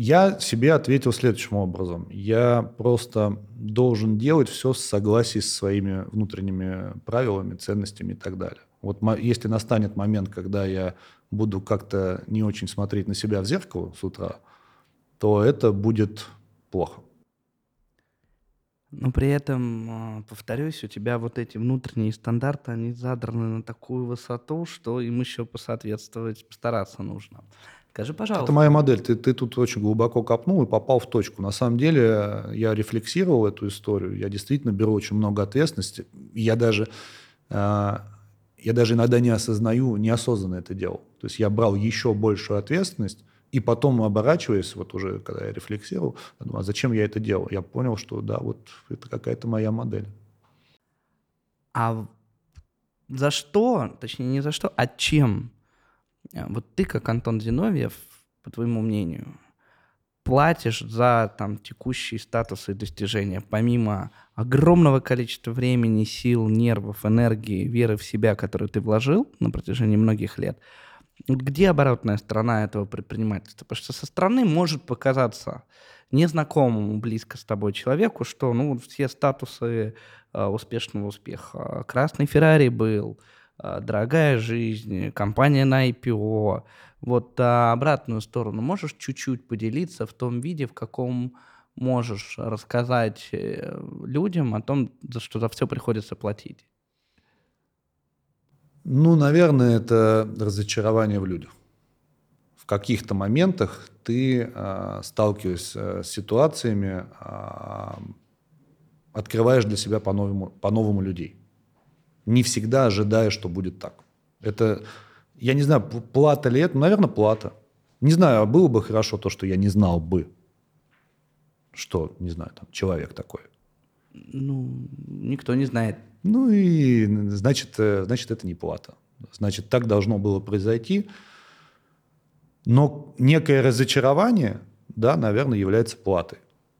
Я себе ответил следующим образом. Я просто должен делать все в согласии с своими внутренними правилами, ценностями и так далее. Вот если настанет момент, когда я буду как-то не очень смотреть на себя в зеркало с утра, то это будет плохо. Но при этом, а, повторюсь, у тебя вот эти внутренние стандарты, они задраны на такую высоту, что им еще посоответствовать, постараться нужно. Скажи, пожалуйста. Это моя модель. Ты, ты тут очень глубоко копнул и попал в точку. На самом деле я рефлексировал эту историю. Я действительно беру очень много ответственности. Я даже, э, я даже иногда не осознаю, неосознанно это делал. То есть я брал еще большую ответственность, и потом, оборачиваясь, вот уже когда я рефлексировал, я думаю, а зачем я это делал? Я понял, что да, вот это какая-то моя модель. А за что, точнее не за что, а чем? А, Вот ты, как Антон Зиновьев, по твоему мнению, платишь за там, текущие статусы и достижения, помимо огромного количества времени, сил, нервов, энергии, веры в себя, которую ты вложил на протяжении многих лет, где оборотная сторона этого предпринимательства? Потому что со стороны может показаться незнакомому близко с тобой человеку, что ну, все статусы э, успешного успеха. Красный Феррари был, э, дорогая жизнь, компания на IPO. Вот а обратную сторону можешь чуть-чуть поделиться в том виде, в каком можешь рассказать э, людям о том, за что за все приходится платить? Ну, наверное, это разочарование в людях. В каких-то моментах ты, э, сталкиваясь э, с ситуациями, э, открываешь для себя по-новому, по-новому людей. Не всегда ожидая, что будет так. Это Я не знаю, плата ли это, наверное, плата. Не знаю, а было бы хорошо то, что я не знал бы, что, не знаю, там, человек такой. Ну, никто не знает. Ну и значит, э, значит, это не плата. Значит, так должно было произойти. Но некое разочарование, да, наверное, является платой.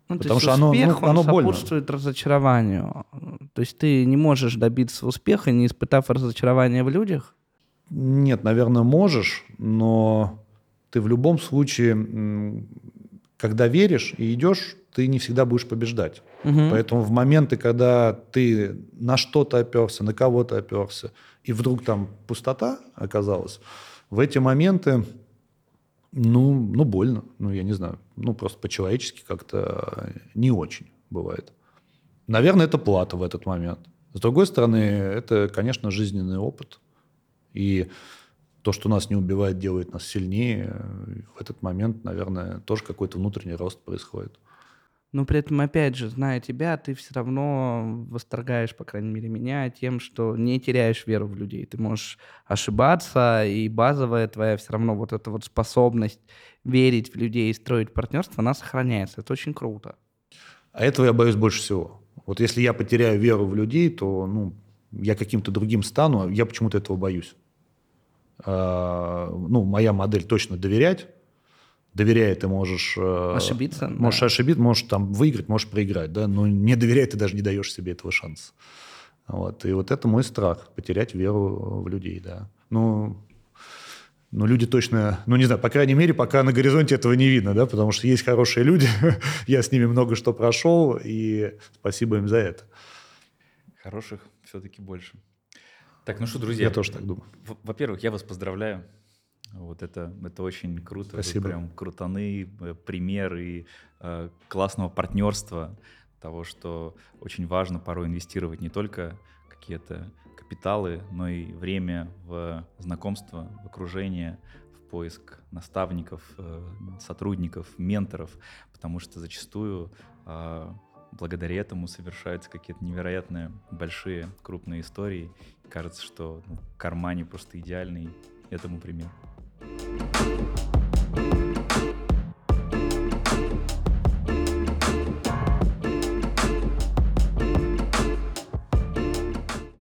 Ну, Потому что оно, успех, ну, оно он больно. сопутствует разочарованию. То есть ты не можешь добиться успеха, не испытав разочарования в людях. Нет, наверное, можешь, но ты в любом случае, когда веришь и идешь, ты не всегда будешь побеждать. Мгм. Поэтому в моменты, когда ты на что-то оперся, на кого-то оперся, и вдруг там пустота оказалась, в эти моменты, ну, ну больно, ну, я не знаю, ну, просто по-человечески как-то не очень бывает. Наверное, это плата в этот момент. С другой стороны, это, конечно, жизненный опыт. И то, что нас не убивает, делает нас сильнее. В этот момент, наверное, тоже какой-то внутренний рост происходит. Но при этом, опять же, зная тебя, ты все равно восторгаешь, по крайней мере, меня тем, что не теряешь веру в людей. Ты можешь ошибаться, и базовая твоя все равно вот эта вот способность верить в людей и строить партнерство, она сохраняется. Это очень круто. А этого я боюсь больше всего. Вот если я потеряю веру в людей, то ну, я каким-то другим стану, а я почему-то этого боюсь. А, ну, моя модель точно доверять. Доверяя, ты можешь... э, Ошибиться, Можешь да. ошибиться, можешь там выиграть, можешь проиграть, да, но не доверяя, ты даже не даешь себе этого шанса. Вот. И вот это мой страх, потерять веру в людей, да. Ну, ну, люди точно, ну, не знаю, по крайней мере, пока на горизонте этого не видно, да, потому что есть хорошие люди, [laughs] я с ними много что прошел, и спасибо им за это. Хороших все-таки больше. Так, ну что, друзья. Я тоже так думаю. Во-первых, я вас поздравляю. Вот это, это очень круто. Спасибо. прям крутаны, э, пример и э, классного партнерства, того, что очень важно порой инвестировать не только какие-то капиталы, но и время в знакомство, в окружение, в поиск наставников, э, сотрудников, менторов, потому что зачастую э, благодаря этому совершаются какие-то невероятные большие крупные истории. Кажется, что ну, Кармани просто идеальный этому пример. thank you